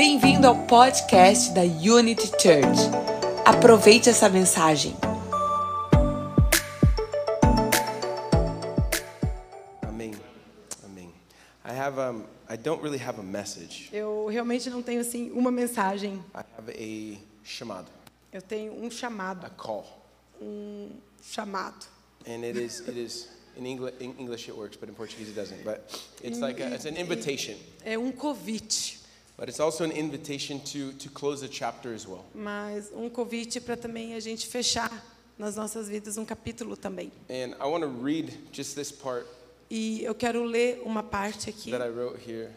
Bem-vindo ao podcast da Unity Church. Aproveite essa mensagem. Amém. Amém. I have um I don't really have a message. Eu realmente não tenho assim uma mensagem. I have a chamado, Eu tenho um chamado, a call. um chamado. And it is it is in English in English it works, but in Portuguese it doesn't. But it's like a, it's an invitation. É um convite, But it's also an invitation to to close a chapter as well. mas um convite para também a gente fechar nas nossas vidas um capítulo também. And I want to read just this part E eu quero ler uma parte aqui that I wrote here,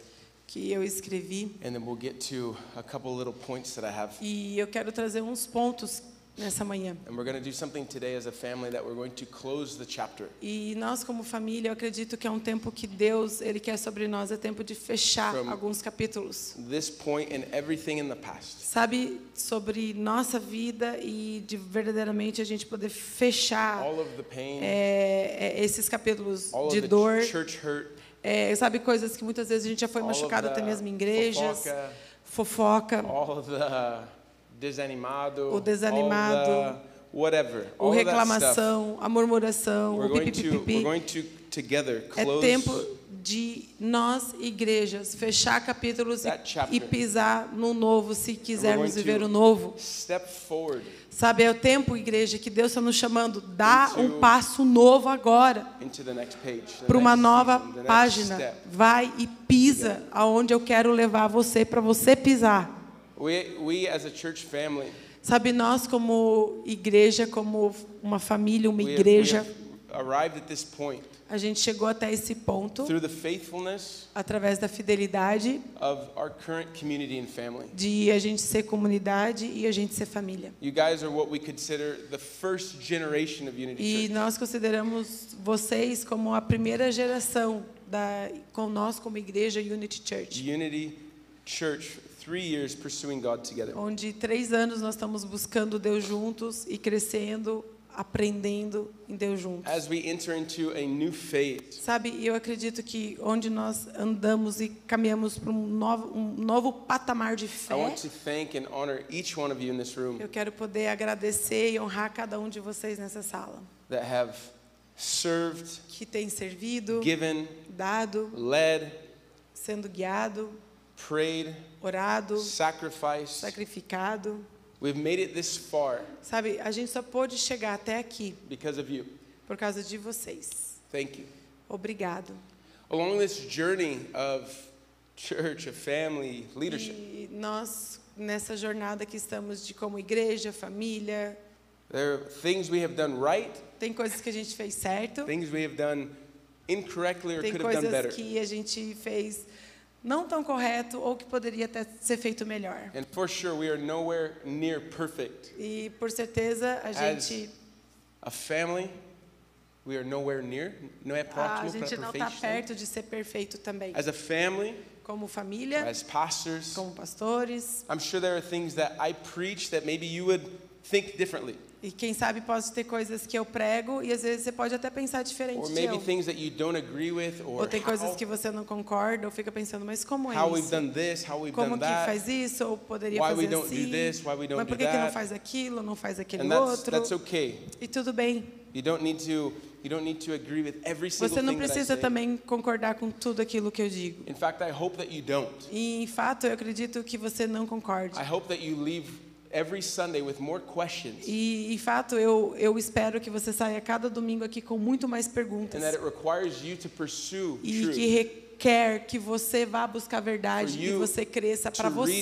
que eu escrevi and then we'll get to a couple little points that I have. e eu quero trazer uns pontos nessa manhã. And we're going to do something today as a family that we're going to close the chapter. E nós como família, eu acredito que é um tempo que Deus, ele quer sobre nós, é tempo de fechar From- alguns capítulos. This point and everything in the past. Sabe, sobre nossa vida e de verdadeiramente a gente poder fechar All of the pain, é, é, esses capítulos all of de the dor. church hurt, É, sabe, coisas que muitas vezes a gente já foi machucado até mesmo em igrejas. fofoca, Fofoca, all the desanimado, O desanimado, all the whatever, o all reclamação, a murmuração, We're o going to we're pipipipi. É tempo de nós, igrejas, fechar capítulos e, pisar no novo, se quisermos viver o novo. step forward Sabe, é o tempo, igreja, que Deus está nos chamando. Dá um passo novo agora. para uma nova página. Vai e pisa aonde eu quero levar você para você pisar. We we as a church family, Sabe, nós como igreja, como uma família, uma we have, we igreja, have arrived at this point a gente chegou até esse ponto through the faithfulness através da fidelidade of our current community and family. de a gente ser comunidade e a gente ser família. You guys are what we consider the first generation of Unity E Church. nós consideramos vocês como a primeira geração da com nós como igreja Unity Church. Unity Church, three years pursuing God together. onde três anos nós estamos buscando Deus juntos e crescendo, aprendendo em Deus juntos. As we enter into a new phase, Sabe, eu acredito que onde nós andamos e caminhamos para um novo, um novo patamar de I fé, want to thank and honor each one of you in this room eu quero poder agradecer e honrar cada um de vocês nessa sala, that have served, que tem servido, given, dado, led, sendo guiado, prayed, orado, sacrificed. sacrificado. We've made it this far Sabe, a gente só pôde chegar até aqui because of you. por causa de vocês. Thank you. Obrigado. Along this journey of church, of family, leadership, E nós, nessa jornada que estamos de como igreja, família, there are things we have done right, tem coisas que a gente fez certo, things we have done incorrectly or tem could have done coisas better. que a gente fez não tão correto ou que poderia até ser feito melhor. And for sure, we are nowhere near perfect. E por certeza a As gente A family, we are nowhere near. Não é a próximo para gente não está perfeição. perto de ser perfeito também. As a family, Como família, as pastors, como pastores, I'm sure there are things that I preach that maybe you would think differently. E quem sabe pode ter coisas que eu prego e às vezes você pode até pensar diferente Or de maybe eu. things that you don't agree with or Ou tem coisas how, que você não concorda ou fica pensando, mas como é how we've isso? done this, how we've Como done que that. faz isso? Ou poderia Why we fazer don't do assim? this, why we don't Mas por que, que não that? faz aquilo, não faz aquele And that's, outro? that's okay. E tudo bem. You don't need to you don't need to agree with every single Você não thing that I precisa say. também concordar com tudo aquilo que eu digo. In fact, I hope that you don't. E, em fato, eu acredito que você não concorde. I hope that you leave every Sunday with more questions E, em fato, eu, eu espero que você saia cada domingo aqui com muito mais and perguntas. that it requires you to pursue E truth. que requer que você vá buscar a verdade e você cresça para você.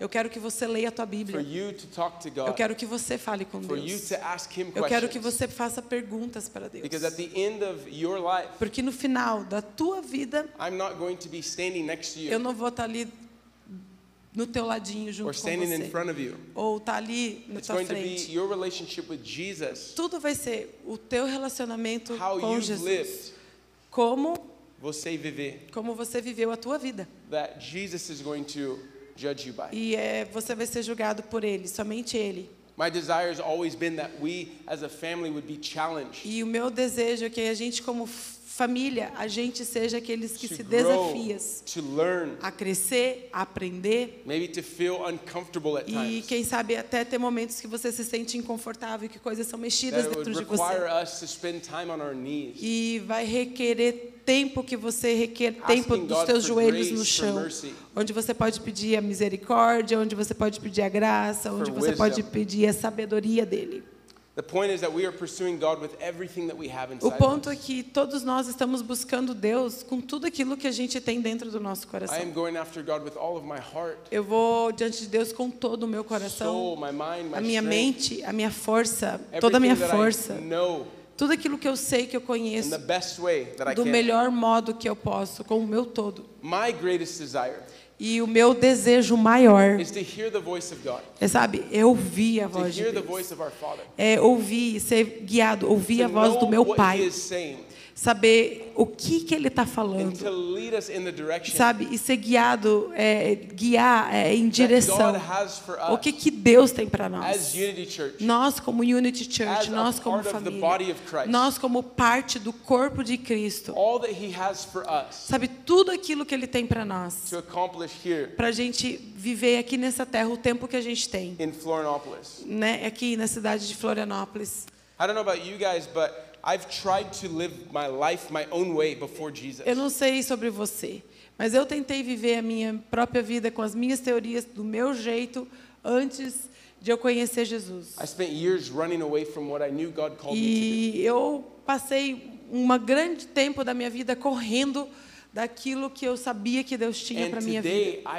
Eu quero que você leia a tua Bíblia. to to Eu quero que você fale com for Deus. to ask Him Eu quero que você faça perguntas para Deus. Because at the end of your life, Porque no final da tua vida, I'm not going to be standing next to eu you não vou estar ali no teu ladinho or junto com standing in você. front of you. Ou estar ali na It's tua going to be frente. your relationship with Jesus, Tudo vai ser o teu relacionamento how com Jesus. lived, Como, você viver, como você viveu a tua vida. that Jesus is going to judge you by. E é, você vai ser julgado por Ele, somente Ele. My desire has always been that we as a family would be challenged E o meu desejo é que a gente, como família, a gente seja aqueles que to se desafiam to learn, a crescer, a aprender maybe to feel uncomfortable at e, times. quem sabe, até ter momentos que você se sente inconfortável, que coisas são mexidas That dentro de você. us to spend time on our knees. E vai requerer tempo que você requer tempo dos teus joelhos no chão, onde você pode pedir a misericórdia, onde você pode pedir a graça, onde você pode pedir a sabedoria dele. O ponto é que todos nós estamos buscando Deus com tudo aquilo que a gente tem dentro do nosso coração. Eu vou diante de Deus com todo o meu coração, a minha mente, a minha força, toda a minha força, I tudo aquilo que eu sei que eu conheço, do melhor modo que eu posso, com o meu todo. My greatest desire E o meu desejo maior é, sabe, é ouvir a voz de Deus. É ouvir, ser guiado, ouvir a voz do meu Pai, saber o que que Ele está and falando, sabe, e ser guiado, é, guiar é, em direção. O que que Deus tem para nós? Nós como Unity Church, nós como família, nós como parte do corpo de Cristo, sabe tudo aquilo que Ele tem para nós, para a gente viver aqui nessa terra o tempo que a gente tem, né? Aqui na cidade de Florianópolis. I don't know about you guys, but I've tried to live my life my own way before Jesus. Eu não sei sobre você, mas eu tentei viver a minha própria vida com as minhas teorias do meu jeito antes de eu conhecer Jesus. I spent years running away from what I knew God called me E eu passei um grande tempo da minha vida correndo daquilo que eu sabia que Deus tinha para minha vida.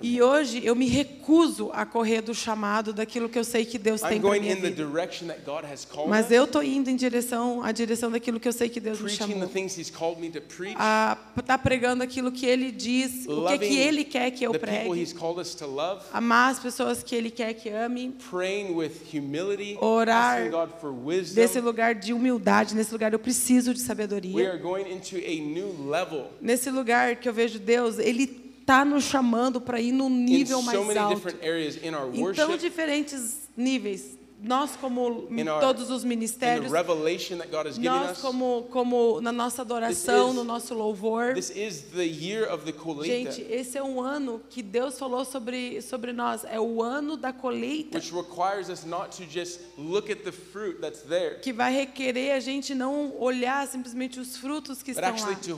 E hoje eu me recuso a correr do chamado daquilo que eu sei que Deus tem para minha vida. Mas eu tô indo em direção à direção daquilo que eu sei que Deus me chamou. A tá pregando aquilo que ele diz, o que que ele quer que eu pregue. Amar as pessoas que Ele quer que ame, praying with humility, Orar desse lugar de humildade, nesse lugar eu preciso de sabedoria. Are going into a new level Nesse lugar que eu vejo Deus, Ele está nos chamando para ir num in nível mais alto. different areas in our Em tão worship, diferentes níveis. Nós, como our- todos os ministérios, nós, como, como na nossa adoração, is- no nosso louvor. This is the year of the colheita, Gente, esse é um ano que Deus falou sobre, sobre nós. É o ano da colheita. which requires us not to just look at the fruit that's there, que vai requerer a gente não olhar simplesmente os frutos que but estão lá, it,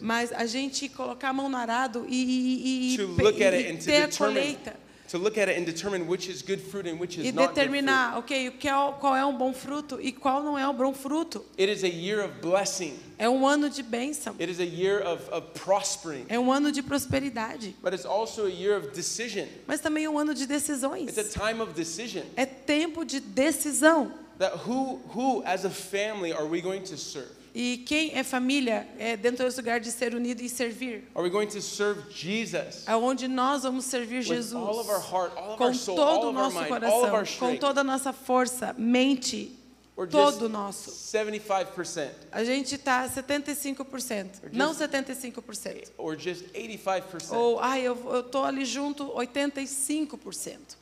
mas a gente colocar a mão no arado e, e, e, to pe- look at e ter a colheita to look at it and determine which is good fruit and which is e not good fruit. determinar, ok, que é, qual é um bom fruto e qual não é um bom fruto. It is a year of blessing. É um ano de bênção, It is a year of, of prospering. é um ano de prosperidade, But it's also a year of decision. mas também é um ano de decisões. It's a time of decision. É tempo de decisão. That who, who as a family are we going to serve? E quem é família é dentro desse lugar de ser unido e servir. Are we going to serve Jesus Aonde nós vamos servir with Jesus all of our heart, all of com our soul, todo o nosso mind, coração, com toda a nossa força, mente, Or just todo nosso. 75%? A gente está 75%, não 75%. Or just 85%? Ou, ai, eu eu tô ali junto 85%.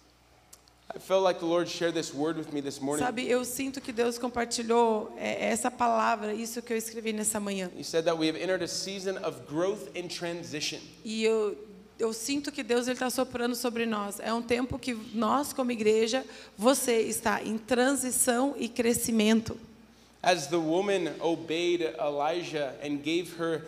Sabe, eu sinto que Deus compartilhou é, essa palavra, isso que eu escrevi nessa manhã. He said that we have entered a season of growth and transition. E eu eu sinto que Deus ele está soprando sobre nós. É um tempo que nós, como igreja, você está em transição e crescimento. As the woman obeyed Elijah and gave her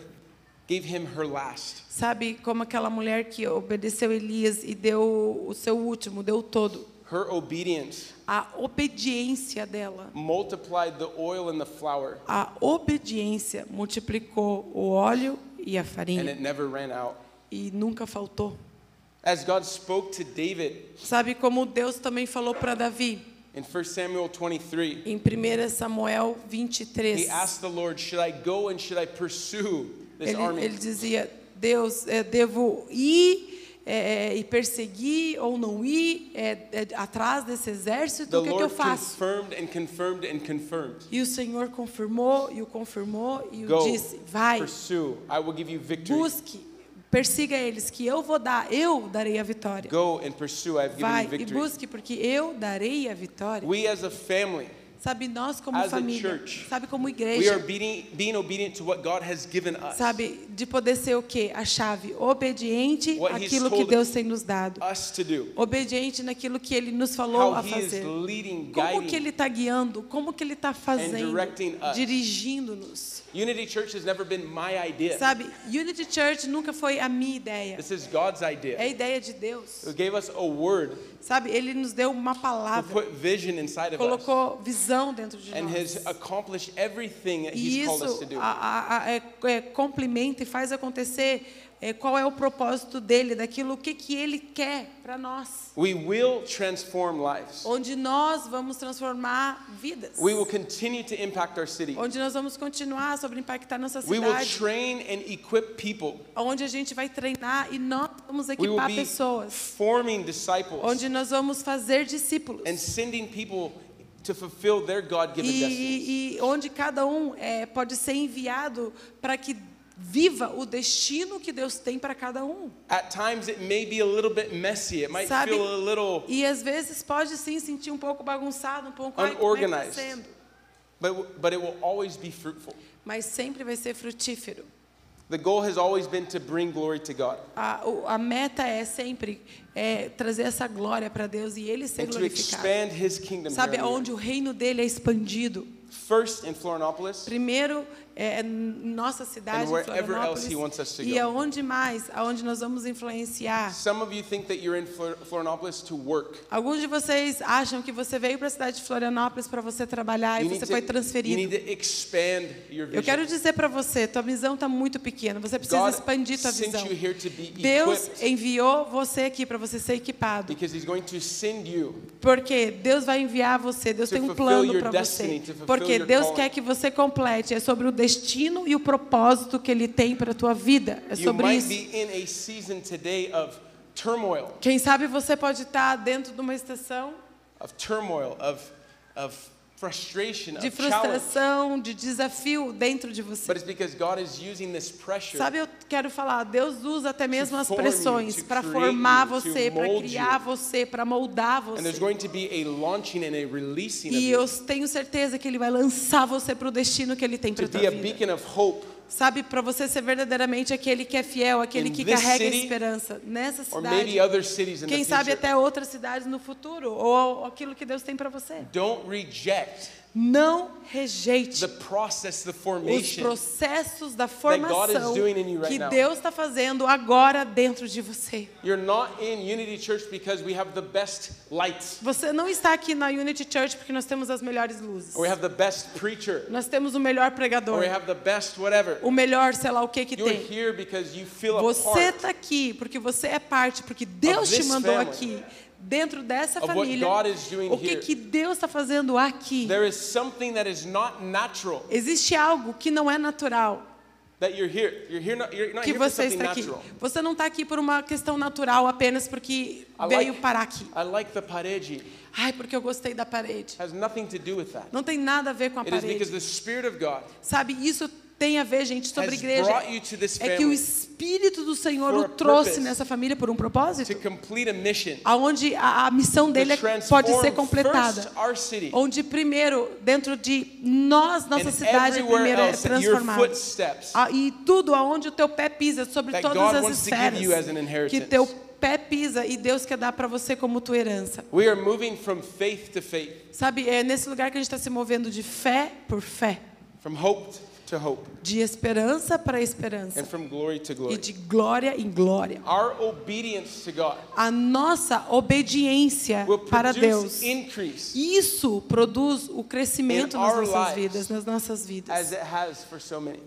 gave him her last. Sabe como aquela mulher que obedeceu Elias e deu o seu último, deu todo. Her obedience A obediência dela, multiplied the oil and the flour, a obediência multiplicou o óleo e a and farinha it never ran out. e nunca faltou. As God spoke to David Sabe como Deus também falou para Davi in 1 Samuel 23, em 1 Samuel he 23. asked the Lord, Should I go and should I pursue this Ele, army? ele dizia: Deus, é, devo ir é, e perseguir ou não ir é, é, atrás desse exército? O que, é que eu faço? confirmed and confirmed and confirmed. E o Senhor confirmou e o confirmou e o disse: Vai, pursue. I will give you victory. busque, persiga eles, que eu vou dar, eu darei a vitória. Go and pursue. I've given Vai you e victory. busque, porque eu darei a vitória. We as a family, Sabe, nós como As família, church, sabe, como igreja, sabe, de poder ser o quê? A chave, obediente àquilo que Deus tem nos dado. Obediente naquilo que Ele nos falou a He fazer. Como que. Ele está guiando? Como que Ele está fazendo? Dirigindo-nos. Unity Church has never been my idea. Sabe, Unity Church nunca foi a minha ideia. This is God's É a idea. ideia de Deus. Who gave us a word, Sabe, Ele nos deu uma palavra, colocou visão dentro de and nós. E isso a, a, a, é, é, complementa e faz acontecer é, qual é o propósito dele, daquilo o que, que ele quer para nós. We will transform lives. Onde nós vamos transformar vidas. We will continue to impact our city. Onde nós vamos continuar sobre impactar nossa We will cidade. train and equip people. Onde a gente vai treinar e nós vamos We will equipar be pessoas. forming disciples Onde nós vamos fazer discípulos. and sending people to fulfill their God-given destinies. E, e onde cada um é, pode ser enviado para que viva o destino que Deus tem para cada um. At times it may be a little bit messy. It might Sabe? feel a little, E às vezes pode sim sentir um pouco bagunçado, um pouco ai, é tá Unorganized. sendo? but, but it will always be fruitful. Mas sempre vai ser frutífero. The goal has always been to bring glory to God A, a meta é sempre é, trazer essa glória para Deus e Ele ser and to glorificado. expand His kingdom. Sabe, here on the onde o reino dele é expandido. First in Florianopolis, Primeiro, é, em nossa cidade, Florianópolis, e aonde mais, aonde nós vamos influenciar. some of you think that you're in Flor- Florianopolis to work. Alguns de vocês acham que você veio para a cidade de Florianópolis para você trabalhar e You você foi transferido. Eu quero dizer para você, tua visão está muito pequena. Você precisa God expandir tua visão. Deus enviou você aqui para você ser equipado. Porque Deus vai enviar você, Deus tem um plano para você. Porque Deus quer que você complete. É sobre o destino e o propósito que Ele tem para a tua vida. É sobre isso. Quem sabe você pode estar dentro de uma estação of turmoil, of, of de frustração, de desafio dentro de você. But it's because God is using this pressure Sabe, eu quero falar, Deus usa até mesmo as pressões para formar você, para criar você, para moldar você. going to be a launching and a releasing of E eu tenho certeza que Ele vai lançar você para o destino que Ele tem para a tua vida. Sabe, para você ser verdadeiramente aquele que é fiel, aquele In que carrega a city, esperança nessa cidade. Quem sabe future. até outras cidades no futuro, ou aquilo que Deus tem para você. Don't reject Não rejeite the process, the os processos da formação que. Deus está fazendo agora dentro de você. You're not in Unity Church because we have the best lights, Você não está aqui na Unity Church porque nós temos as melhores luzes. or we have the best preacher, Nós temos o melhor or pregador, o melhor, sei lá o que que tem. here because you feel a Você está aqui porque você é parte, porque Deus te mandou aqui, dentro dessa família. O que que Deus está fazendo aqui? There is something that is not natural Existe algo que não é natural that you're here. You're here not, you're not que você está aqui. natural. Você não está aqui por uma questão natural apenas porque I veio like, parar aqui. I like the parede. Ai, porque eu gostei da parede. has nothing to do with that. Não tem nada a ver com a It is because parede. the Spirit of God Sabe, isso tem a ver, gente, sobre igreja. É que o Espírito do Senhor o trouxe nessa família por um propósito. Aonde a, a missão dele é- pode ser completada. Onde primeiro, dentro de nós, nossa cidade primeiro é transformada. Ah, e tudo aonde o teu pé pisa, sobre todas as esferas, que teu pé pisa e Deus quer dar para você como tua herança. We are moving from faith to faith, Sabe, é nesse lugar que a gente está se movendo de fé por fé, from hope to hope, de esperança para esperança and from glory to e glory. de glória em glória. Our obedience to God A nossa obediência will para Deus, increase isso produz o crescimento nas nossas vidas, nas nossas as vidas. it has for so many.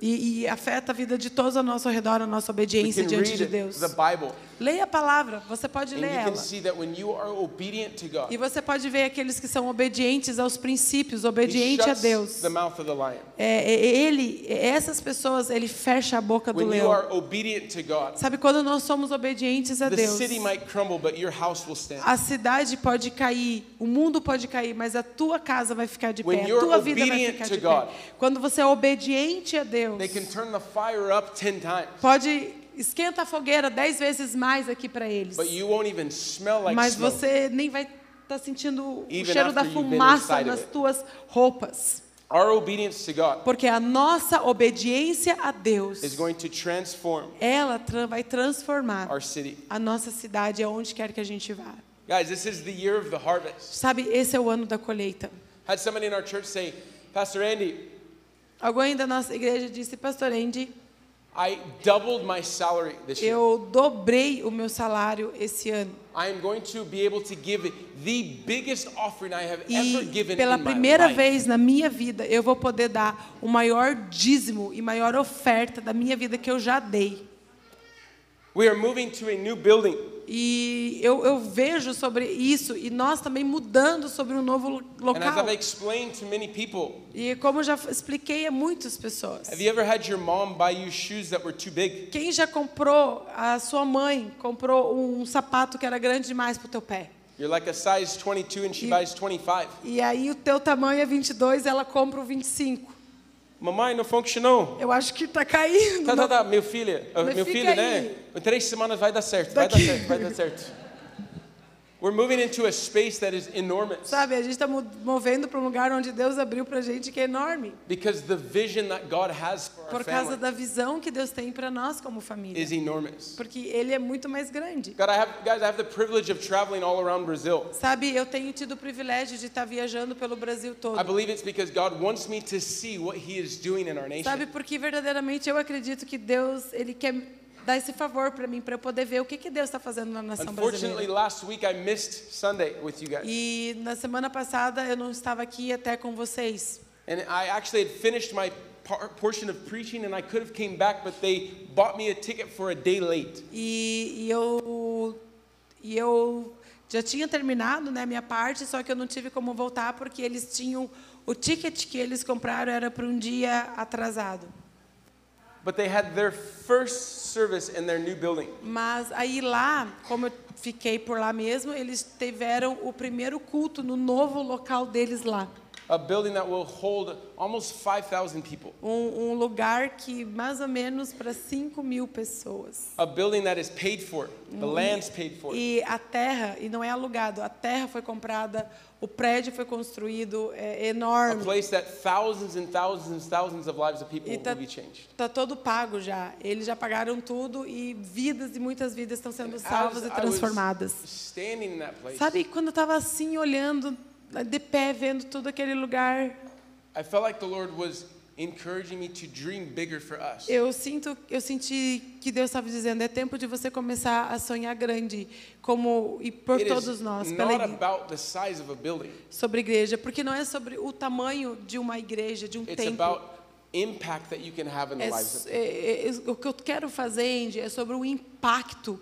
E, e afeta a vida de todos ao nosso redor, a nossa obediência diante de Deus. the Bible, Leia a palavra, você pode ler ela. E você pode ver aqueles que são obedientes aos princípios, He obediente a Deus. lion. É, é, ele, essas pessoas, ele fecha a boca do leão. Sabe quando nós somos obedientes a Deus? A cidade pode cair, o mundo pode cair, mas a tua casa vai ficar de pé, a tua vida vai ficar de pé. Quando você é obediente a Deus, They can turn the fire up 10 times. pode esquenta a fogueira dez vezes mais aqui para eles. but you won't even smell like Mas você nem vai estar sentindo o cheiro da fumaça nas tuas roupas. Our obedience to God Porque a nossa obediência a Deus, is going to transform ela vai transformar our city. a nossa cidade aonde quer que a gente vá. Guys, this is the year of the harvest. Sabe, esse é o ano da colheita. Had somebody in our church say, Pastor Andy, Alguém da nossa igreja disse, Pastor Andy, I doubled my salary this year. eu dobrei o meu salário esse ano. I am going to be able to give the biggest offering I have ever E given pela in my primeira life. vez na minha vida, eu vou poder dar o maior dízimo e maior oferta da minha vida que eu já dei. We are moving to a new building. E eu, eu vejo sobre isso e nós também mudando sobre um novo local. People, E como eu já expliquei a muitas pessoas. Quem já comprou, a sua mãe comprou um sapato que era grande demais para o teu pé. You're like a size 22 and she You- buys 25. E aí o teu tamanho é 22, ela compra o 25. Mamãe, não funcionou. Eu acho que tá caindo. Tá, tá, tá, meu filho, ah, Mas meu filho, aí. né? Em três semanas vai dar certo, vai dar Daqui. certo, vai dar certo. We're moving into a space that is enormous Sabe, a gente está movendo para um lugar onde Deus abriu para gente que é enorme. because the vision that God has for Por causa da visão que Deus tem para nós como família. is enormous. Porque Ele é muito mais grande. God, I have, guys, I have the privilege of traveling all around Brazil. Sabe, eu tenho tido o privilégio de estar viajando pelo Brasil todo. I believe it's because God wants me to see what He is doing in our nation. Sabe, porque verdadeiramente eu acredito que Deus, Ele quer dar esse favor para mim, para eu poder ver o que, que Deus está fazendo na nação Unfortunately, brasileira. last week I missed Sunday with you guys. E na semana passada eu não estava aqui até com vocês. And I actually had finished my portion of preaching and I could have came back, but they bought me a ticket for a day late. E, e eu e eu já tinha terminado, né, minha parte, só que eu não tive como voltar porque eles tinham o ticket que eles compraram era para um dia atrasado. But they had their first service in their new building. Mas aí lá, como eu fiquei por lá mesmo, eles tiveram o primeiro culto no novo local deles lá. A building that will hold almost 5,000 people. Um, um lugar que mais ou menos para 5 mil pessoas. A building that is paid for. The land's paid for. E a terra, e não é alugado, a terra foi comprada, o prédio foi construído, é A enorme. place that thousands and thousands and thousands of lives of people E tá, will be changed. todo pago já. Eles já pagaram tudo e vidas e muitas vidas estão sendo salvas As e transformadas. Sabe, quando eu estava assim, olhando, de pé, vendo todo aquele lugar, I felt like the Lord was encouraging me to dream bigger for us. eu sinto, eu senti que Deus estava dizendo, é tempo de você começar a sonhar grande, como e por It todos nós, pela not igre- about the size of a building. sobre igreja, porque não é sobre o tamanho de uma igreja, de um It's templo. about impact that you can have in the É, lives of é, é, é, o que eu quero fazer, Andy, é sobre o impacto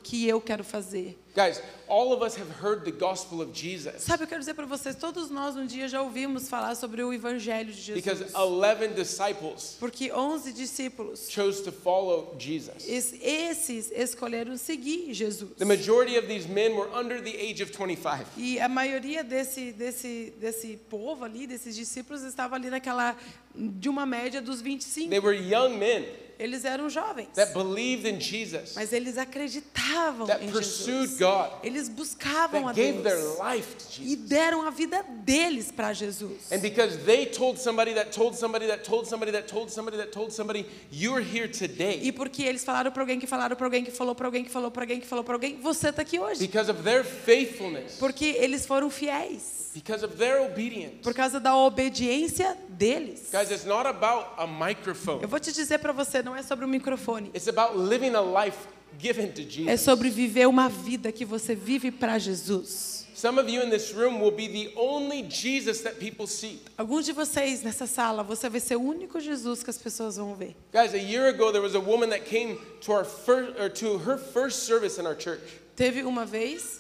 que eu quero fazer. Guys, all of us have heard the gospel of Jesus Sabe, eu quero dizer para vocês, todos nós um dia já ouvimos falar sobre o evangelho de because Jesus. 11 disciples Porque 11 discípulos, chose to follow Jesus. es- esses escolheram seguir Jesus. The majority of these men were under the age of 25. E a maioria desse, desse, desse povo ali, desses discípulos, estava ali naquela, de uma média dos 25. They were young men Eles eram jovens. that believed in Jesus, Mas eles acreditavam that em pursued Jesus. God, Eles buscavam a that gave their Deus. life to E Jesus. deram a vida deles para Jesus. And because they told somebody that told somebody that told somebody that told somebody that told somebody, you're here today. E porque eles falaram para alguém que falaram para alguém que falou para alguém que falou para alguém que falou para alguém, você está aqui hoje. Because of their faithfulness, Porque eles foram fiéis. Because of their obedience. Por causa da obediência deles. Guys, it's not about a microphone. Eu vou te dizer para você, não é sobre o microfone. It's about living a life given to É Jesus. sobre viver uma vida que você vive para Jesus. Some of you in this room will be the only Jesus that people see. Alguns de vocês nessa sala, você vai ser o único Jesus que as pessoas vão ver. Guys, a year ago there was a woman that came to our first or to her first service in our church. Teve uma vez,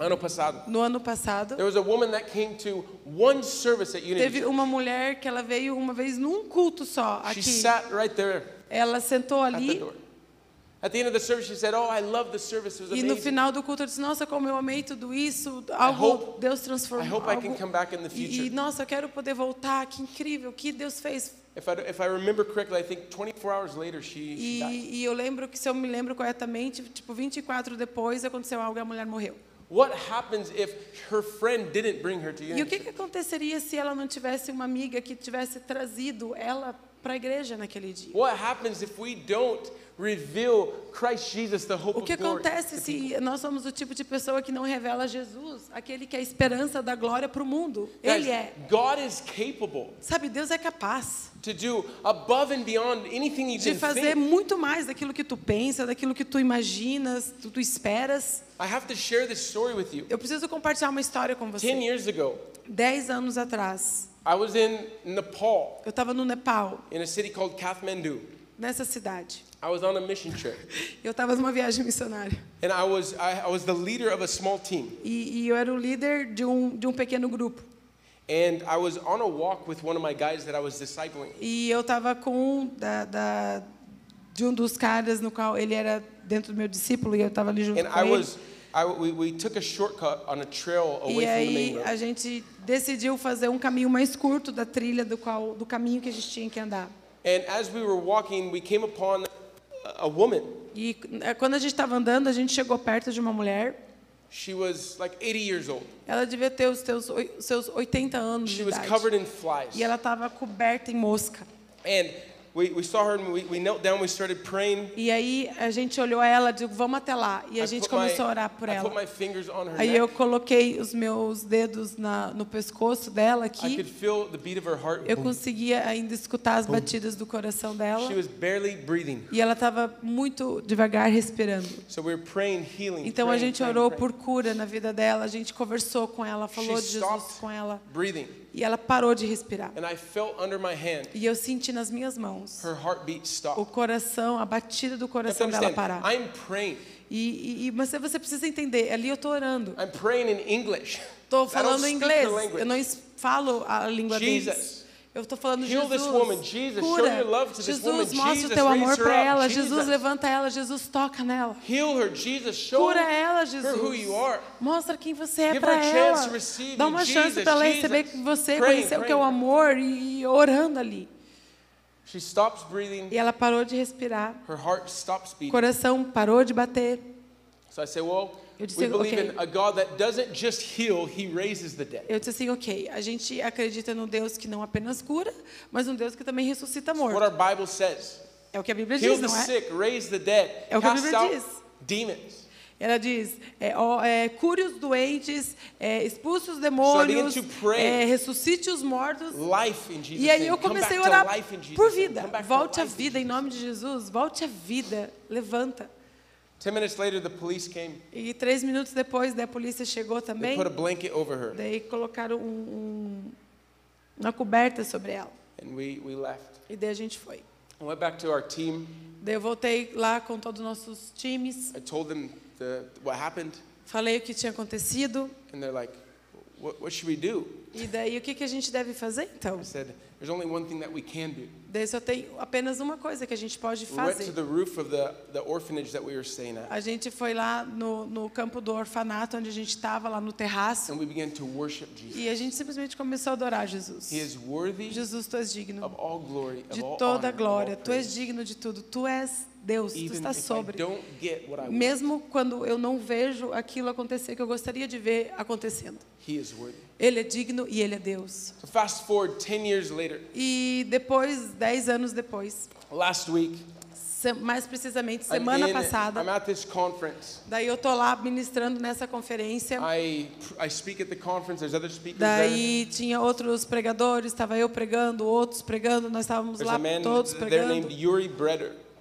Ano passado. no ano passado, There was a woman that came to one service at Unity. teve uma mulher que ela veio uma vez num culto só She aqui. sat right there Ela sentou at the ali door. At the end of the service, she said, "Oh, I love the service. It was e no amazing. final do culto eu disse: Nossa, como eu amei tudo isso. Algo hope- Deus transformou. I hope I can algo- come back in the E, future." e, nossa, eu quero poder voltar. Que incrível, que Deus fez. If I, if I remember correctly, I think 24 hours later she, she died. E, e eu lembro que, se eu me lembro corretamente, tipo, 24 depois aconteceu algo e a mulher morreu. What happens if her friend didn't bring her to E o que, que aconteceria se ela não tivesse uma amiga que tivesse trazido ela para a igreja naquele dia? What happens if we don't reveal Christ Jesus, the hope O que acontece se nós somos o tipo de pessoa que não revela Jesus, aquele que é a esperança da glória para o mundo? Ele é. God is capable Sabe, Deus é capaz to do above and beyond anything you de fazer muito mais daquilo que tu pensa, daquilo que tu imaginas, tu, tu esperas. I have to share this story with you. Eu preciso compartilhar uma história com você. years ago, Dez anos atrás, I was in Nepal, eu estava no Nepal, in a city called Kathmandu. nessa cidade. I was on a mission trip, Eu estava numa viagem missionária. and I was I, I was the leader of a small team, E, e eu era o líder de um, de um pequeno grupo. and I was on a walk with one of my guys that I was discipling. E eu estava com um da, da, de um dos caras no qual ele era dentro do meu discípulo e eu estava ali junto And com I ele. I, we, we took a shortcut on a trail away E from the main aí road. a gente decidiu fazer um caminho mais curto da trilha do qual do caminho que a gente tinha que andar. And as we were walking, we came upon a, woman. E eh, quando a gente estava andando, a gente chegou perto de uma mulher. She was like 80 years old. Ela devia ter os teus, oi- seus 80 anos She de was idade. covered in flies. E ela estava coberta em mosca. And we, we saw her and we, we knelt down, we started praying. E aí a gente olhou ela disse, vamos até lá. E a I gente put my- começou a orar por I put ela. my fingers on her Aí eu neck. coloquei os meus dedos na, no pescoço dela I could aqui. feel the beat of her heart. Eu conseguia ainda escutar as batidas do coração dela. She was barely breathing. E ela estava muito devagar respirando. So we were praying healing. Então a praying, gente praying, orou praying. por cura na vida dela, a gente conversou com ela, falou She de Jesus stopped com ela. breathing. E ela parou de respirar. And I felt under my hand E eu senti nas minhas mãos her heartbeat o coração, a batida do coração dela parar. I'm praying. E, e, mas você precisa entender, ali eu estou orando. I'm praying in English. Estou falando speak inglês, eu não falo a língua Jesus. deles. Eu estou falando Heal Jesus, this woman. Jesus, show cura. your love to this Jesus, woman. mostra Jesus, o teu amor para ela. Jesus. Levanta ela. Jesus, toca nela. Heal her, Jesus. Show Cura ela, her Jesus. who you are. Mostra quem você é para ela. Dá uma chance para ela receber você, conhecer o teu amor e orando ali. She stops breathing. E ela parou de respirar. Her heart stops beating. coração parou de bater. So I say, well, Eu disse, we believe okay. in a God that doesn't just heal, He raises the dead. Eu disse assim, ok, a gente acredita num Deus que não apenas cura, mas um Deus que também ressuscita What morto. our Bible says. É o que a Bíblia Heal diz, the não é? sick, raise the dead, É o que a cast Bíblia out diz. demons. Ela diz, é, ó, é, cure os doentes, é, expulse os So demônios, to pray. é, ressuscite os mortos. Life in Jesus' E aí eu comecei a orar por vida. Volte à vida em nome de Jesus. Volte à vida. Levanta. Ten minutes later, the police came. E três minutos depois, a polícia chegou They também. put a blanket over her, Daí colocaram um, uma coberta sobre ela. and we, we left. E daí a gente foi. I went back to our team. Daí eu voltei lá com todos os nossos times. I told them the, what happened, Falei o que tinha acontecido. and they're like, what, what should we do? E daí o que, que a gente deve fazer então? I said, there's only one thing that we can do. Daí só tem apenas uma coisa que a gente pode fazer. the roof of the, the orphanage that we were staying at, A gente foi lá no, no campo do orfanato, onde a gente estava, lá no terraço. and we began to worship Jesus. E a gente simplesmente começou a adorar Jesus. He is worthy Jesus, tu és digno of all glory, of de toda a glória. Tu és digno de tudo. Tu és Deus. Tu I sobre. Mesmo quando eu não vejo aquilo acontecer que eu gostaria de ver acontecendo. Ele é digno e ele é Deus. So fast forward 10 years later, E depois, dez anos depois, last week, mais precisamente I'm, semana passada, I'm at this conference. daí eu tô lá ministrando nessa conferência. I, I speak at the conference, there's other speakers Daí tinha outros pregadores, estava eu pregando, outros pregando, nós estávamos there. lá todos there pregando.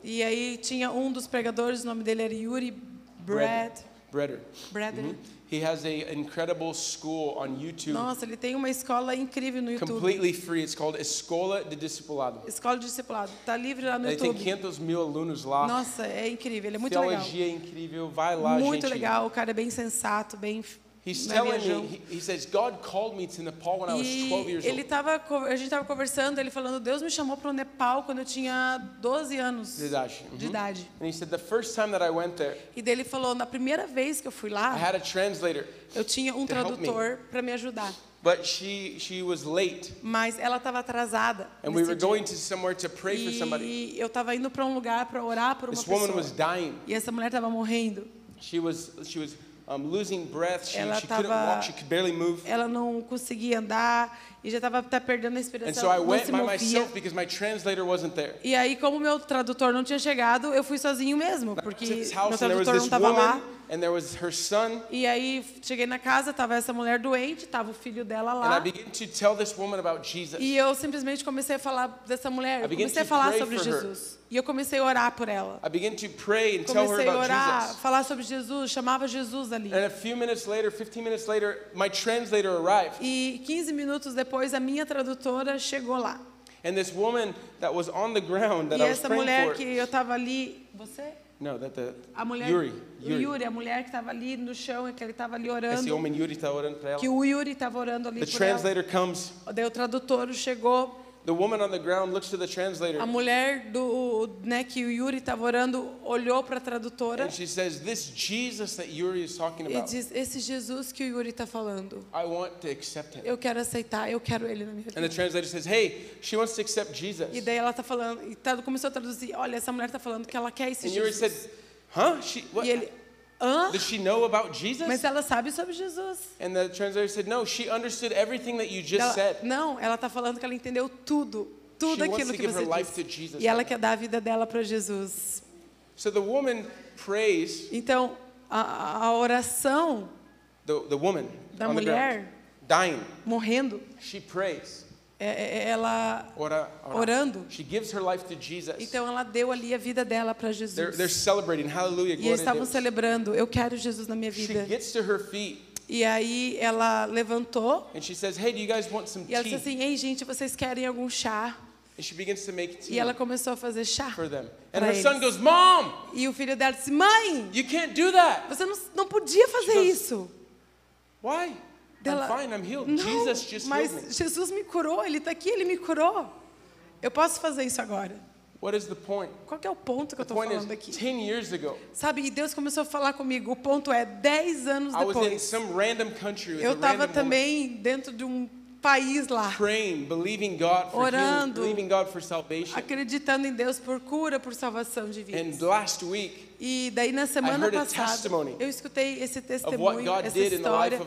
Breder. E aí tinha um dos pregadores, o nome dele era Yuri Brad, Breder. Brother. Mhm. He has a incredible school on YouTube, Nossa, ele tem uma escola incrível no YouTube. completely free. It's called Escola de Discipulado. Escola de discipulado. Tá livre lá no Ele tem YouTube. 500 mil alunos lá. Nossa, é incrível, ele é muito legal. Teologia é incrível. Vai lá, Muito gente. legal, o cara é bem sensato, bem He's telling viajão. me, he, he says, God called me to Nepal when I was 12 E years ele old. tava, co- a gente estava conversando, ele falando, Deus me chamou para o Nepal quando eu tinha 12 anos De idade. de Mhm. idade. And he said, the first time that I went there, E daí ele falou, na primeira vez que eu fui I lá, had a translator. eu tinha um tradutor para me ajudar. but she she was late, mas ela estava atrasada. and we were going to somewhere to pray for somebody. E eu estava indo para um lugar para orar por uma This woman pessoa. was dying. E essa mulher estava morrendo. She was she was um, losing breath. She, Ela she couldn't tava- walk. She could barely move. Ela não conseguia andar e já estava até perdendo a And inspiração. so I não went se by movia. myself because my translator wasn't there. E aí, como meu tradutor não tinha chegado, eu fui sozinho mesmo, porque meu tradutor não estava lá. And there was her son. E aí cheguei na casa, tava essa mulher doente, tava o filho dela And I lá. began to tell this woman about Jesus. E eu simplesmente comecei a falar dessa mulher, I eu began comecei a to falar sobre for her. Jesus. E eu comecei a orar por ela. I began to pray and tell her Comecei a about orar, Jesus. falar sobre Jesus, chamava Jesus ali. And a few minutes later, 15 minutes later, my translator arrived. E 15 minutos depois, a minha tradutora chegou lá. And this woman that was on the ground that E I was essa praying mulher for. que eu tava ali, você? No, that the A mulher, Yuri. o Yuri. Yuri, a mulher que estava ali no chão, e que ele estava ali Esse orando, homem Yuri está orando para ela. que o Yuri estava orando ali The por ela. translator comes. Daí o tradutor chegou, The woman on the ground looks to the translator a mulher do, né, que o Yuri estava orando, olhou para a tradutora and she says, "This Jesus that Yuri is talking e about, diz: esse Jesus que o Yuri está falando, I want to accept him." eu quero aceitar, eu quero ele na minha And the vida. translator says, "Hey, she wants to accept Jesus." E daí ela está falando, e tá- começou a traduzir, olha, essa mulher está falando que ela quer esse And Yuri Jesus. said, "Huh? She what? E ele, hã? Does she know about Jesus?" Mas ela sabe sobre Jesus. And the translator said, "No, she understood everything that you just Ela- said." não, ela está falando que ela entendeu tudo, tudo She wants aquilo to que give você her life disse. to Jesus E ela quer dar a vida dela para Jesus. So the woman prays. Então, a, a oração The the woman da mulher dying. morrendo, She prays. É- é- ela Ora, ora. orando. She gives her life to Jesus. Então ela deu ali a vida dela para They're, Jesus. they're celebrating. Hallelujah. E eles estavam celebrando, eu quero Jesus na minha She vida. gets to her feet E aí ela levantou and she says, Hey, do you guys want some e ela disse assim: "Ei, gente, vocês querem algum chá?" And she begins to make tea E ela começou a fazer chá. for them. pra And her eles. son goes, Mom, E o filho dela disse: "Mãe, you can't do that. você não, não podia fazer goes, isso." Why? Dela, I'm fine, I'm healed. Não, Jesus just healed me. mas Jesus me curou, ele está aqui, ele me curou. Eu posso fazer isso agora. What is the point? Qual é o ponto que eu estou falando aqui? 10 years ago, Sabe, e Deus começou a falar comigo. O ponto é 10 anos I was in depois. some random country with Eu estava random woman também dentro de um país lá, praying, believing God for healing, Orando. believing God for salvation. acreditando em Deus por cura, por salvação de And vidas. last week, E daí na semana passada eu escutei esse testemunho, essa história,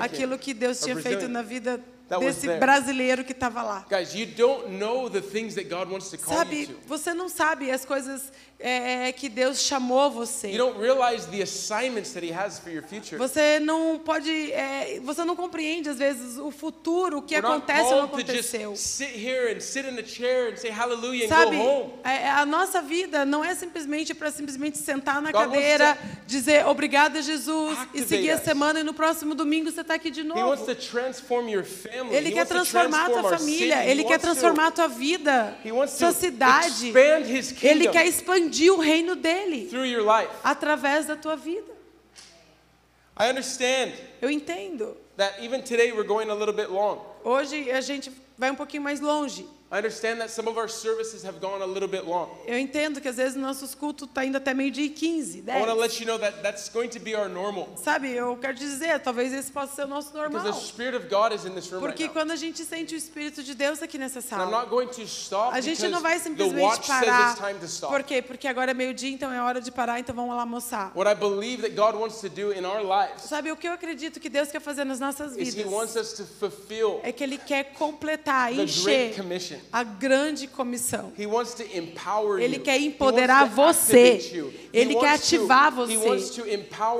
aquilo que Deus tinha feito na vida desse brasileiro que estava lá. guys, you don't know the things that God wants to call Sabe, você não sabe as coisas é, que Deus chamou You você. don't realize the assignments that He has for your future. Você não pode, é, você não compreende às vezes o futuro, o que We're acontece ou não aconteceu. sit here and sit in the chair and say hallelujah and Sabe, é, a nossa vida não é simplesmente para simplesmente sentar na God cadeira, dizer obrigada Jesus e seguir a semana e no próximo domingo você está aqui de He wants novo. to transform your family. Ele he quer wants to transformar a tua família, ele quer transformar a tua vida, sua cidade. Ele quer expandir o reino dele through your life. através da tua vida. I understand Eu entendo. that even today we're going a little bit long. Hoje a gente vai um pouquinho mais longe. I understand that some of our services have gone a little bit long. Eu entendo que às vezes nossos cultos tá indo até meio-dia e 15, I want to 10. let you know that that's going to be our normal. Sabe, eu quero dizer, talvez esse possa ser o nosso Because normal. the Spirit of God is in this room right Porque now. quando a gente sente o Espírito de Deus aqui nessa And I'm sala, not going to stop a gente because não vai the simplesmente parar. Por quê? Porque agora é meio-dia, então é hora de parar, então vamos lá almoçar. What I believe that God wants to do in our lives Sabe, o que eu acredito que Deus quer fazer nas nossas is He vidas wants us to fulfill é que Ele quer completar, the Great encher Commission. A grande comissão. He wants to empower Ele quer empoderar você. Ele quer ativar você.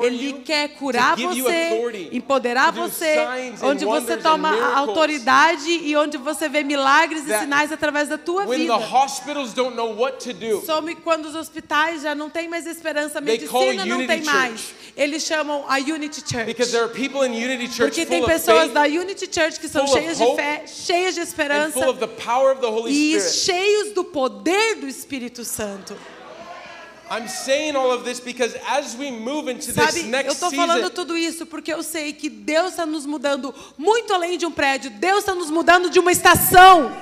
Ele quer curar você, empoderar você, onde você toma autoridade e onde você vê milagres e sinais através da tua vida. the hospitals don't know what to do, Some quando os hospitais já não tem mais esperança, a medicina não tem mais. Eles chamam a Unity Church. because there are people in Unity Church Porque tem pessoas da Unity Church que são cheias de fé, cheias de esperança power of the Holy e Spirit. cheios do poder do Espírito Santo. I'm saying all of this because as we move into this Sabe, eu next estou falando season, tudo isso porque eu sei que Deus está nos mudando muito além de um prédio. Deus está nos mudando de uma estação.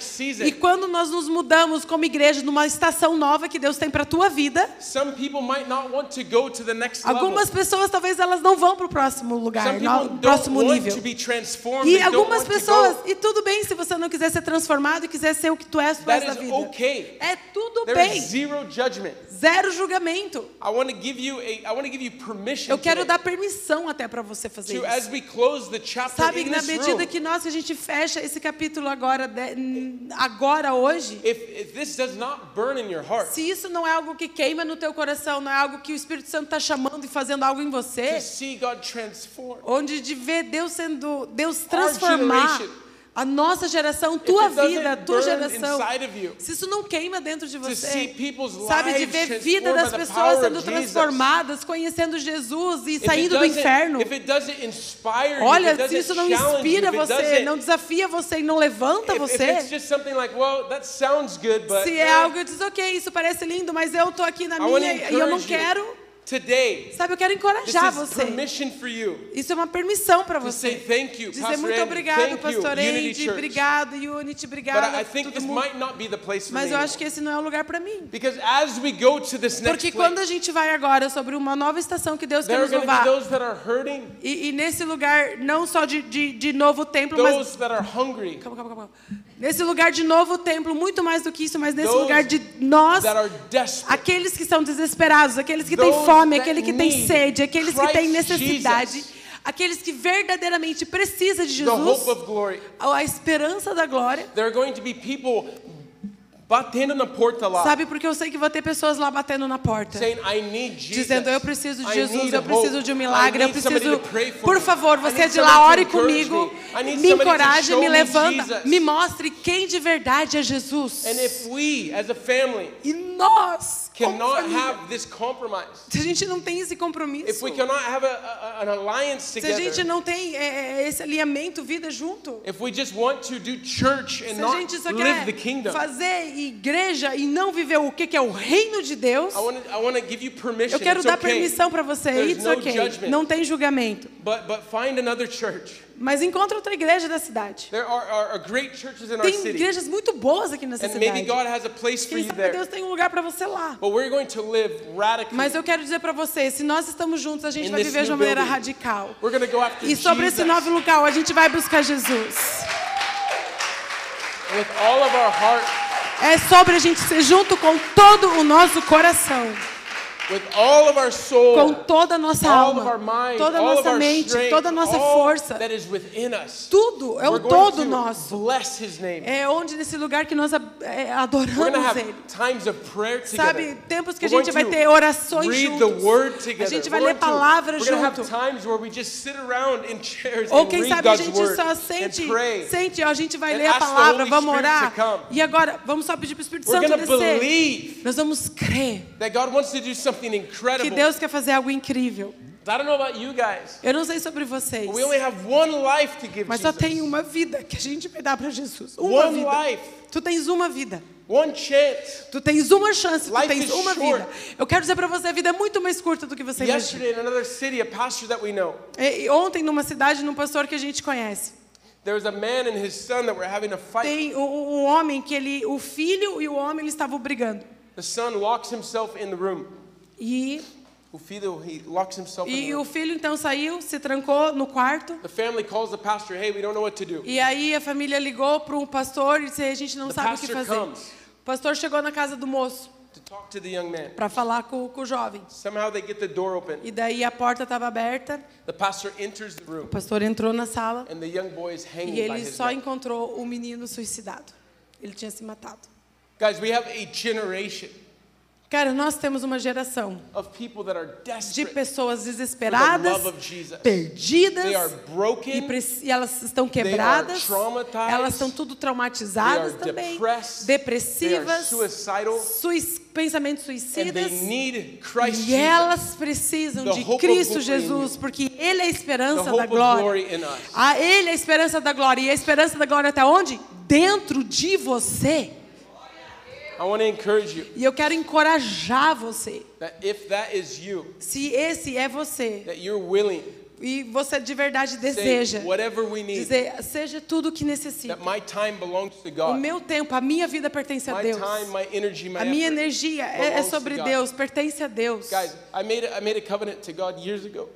Season, E quando nós nos mudamos como igreja numa estação nova que Deus tem para a tua vida, some people might not want to go to the next algumas pessoas talvez elas não vão para o próximo lugar, no próximo nível. to be transformed. E algumas pessoas, e tudo bem se você não quiser ser transformado e quiser ser o que tu és da is vida. okay. É tudo There bem. zero julgamento. I want to give you a I want to give you permission Eu quero dar permissão até para você fazer to isso. Sabe, na medida room. que nós, a gente fecha esse capítulo agora, agora, hoje, If, if heart, se isso não é algo que queima no teu coração, não é algo que o Espírito Santo está chamando e fazendo algo em você, onde de ver Deus sendo, Deus transformar. A nossa geração, tua vida, tua geração, se isso não queima dentro de você, sabe, de ver vida transformed das pessoas sendo transformadas, conhecendo Jesus e saindo do inferno. Olha, se isso não inspira você, não desafia você e não levanta você, se é algo que diz, ok, isso parece lindo, mas eu tô aqui na minha e eu não quero, today, sabe, eu quero encorajar você. permission for you Isso é uma permissão para to say você. thank you, Dizer muito Andy, obrigado, pastor Andy, obrigado, Unity, But obrigado, I, I a think todo this mundo. might not be the place for Mas eu acho que esse não é o lugar para mim. Because as we go to this next Porque quando a gente vai agora sobre uma nova estação que Deus quer nos levar, those that are hurting, e, e nesse lugar, não só de, de, de novo templo, mas those that are hungry, Calma, calma, calma. Nesse lugar de novo templo, muito mais do que isso, mas nesse Those lugar de nós, aqueles que estão desesperados, aqueles que têm Those fome, aquele que tem sede, aqueles que têm necessidade, aqueles que verdadeiramente precisam de Jesus, a esperança da glória. There are going to be people batendo na porta lá, Sabe, porque eu sei que vai ter pessoas lá batendo na porta. saying, I need Jesus. Dizendo, eu preciso de Jesus, eu preciso de um milagre, eu preciso. Por favor, você de lá, ore comigo, me. Encoraje, me levanta, me mostre quem de verdade é Jesus. And if we, as a family, E nós, cannot have this compromise, se a gente não tem esse compromisso, if we cannot have a, a, an alliance se a together, gente não tem é, é, esse alinhamento, vida junto, if we just want to do church and se a not gente só live the quer kingdom, fazer igreja e não viver o que que é o reino de Deus, I want to I want to give you permission. eu quero It's dar okay. permissão para você. There's It's no okay. judgment. Não tem julgamento. But but find another church. Mas encontra outra igreja da cidade. There are, are, are great churches in our Tem city, igrejas muito boas aqui nessa cidade. God has a place for Quem you sabe. Deus tem um lugar para você lá. But we're going to live radically. Mas eu quero dizer para você, se nós estamos juntos, a gente vai viver de uma maneira radical. E sobre esse novo local, a gente vai buscar Jesus. É sobre a gente ser junto com todo o nosso coração, soul, com toda a nossa all of our alma, mind, toda a all of nossa our mente, strength, toda a nossa força. that is within us. Tudo é o todo to nosso. bless His name. É onde nesse lugar que nós é, adoramos have Ele. times of prayer together. Sabe, tempos que a gente vai ter orações juntos. A gente vai ler going to- palavra We're going to have junto. times where we just sit around in chairs Ou and quem sabe a gente só sente, sente, ó, a gente vai ler a palavra, vamos orar. E agora, vamos só pedir para o Espírito We're Santo going to descer. believe Nós vamos crer that God wants to do something que. Deus quer fazer algo incrível. I don't know about you guys, Eu não sei sobre vocês, but we only have one life to give mas só tem uma vida que a gente vai dar para Jesus. Uma One vida. life, Tu tens uma vida. one chance. Tu tens uma chance, tu Life tens is uma short. vida. Eu quero dizer para você, a vida é muito mais curta do que você imagina. Yesterday in another city, a pastor that we know, E- Ontem, numa cidade, num pastor que a gente conhece, there was a man and his son that were having a fight. tem um, um homem que ele, o filho e o homem, eles estavam brigando. The son locks himself in the room. E, O filho, he locks himself in e the o filho então saiu, se trancou no quarto. The family calls the pastor, hey, we don't know what to do. E aí a família ligou para um pastor e disse: a gente não The sabe o que fazer. comes. O pastor chegou na casa do moço To talk to the young man. para falar com, com o jovem. Somehow they get the door open. E daí a porta estava aberta, The pastor enters the room, o pastor entrou na sala and the young boy is hanging e ele só encontrou o menino suicidado. Ele tinha se matado. Guys, we have a generation Cara, nós temos uma geração de pessoas desesperadas, perdidas, e, broken. e elas estão quebradas, elas estão tudo traumatizadas também, depressivas, suicidal. pensamentos suicidas. E elas precisam de Cristo Jesus, porque Ele é a esperança da glória. A Ele é a esperança da glória. E a esperança da glória está onde? Dentro de você. I want to encourage you E eu quero encorajar você. that if that is you, Se esse é você, that you're willing e você de verdade deseja whatever we need. dizer, seja tudo o que necessita. That my time belongs to O God. meu tempo, a minha vida pertence a My Deus. time, my energy, my A minha energia é, é sobre. Deus, pertence a Deus. Guys, I made a, I made a covenant to God years ago.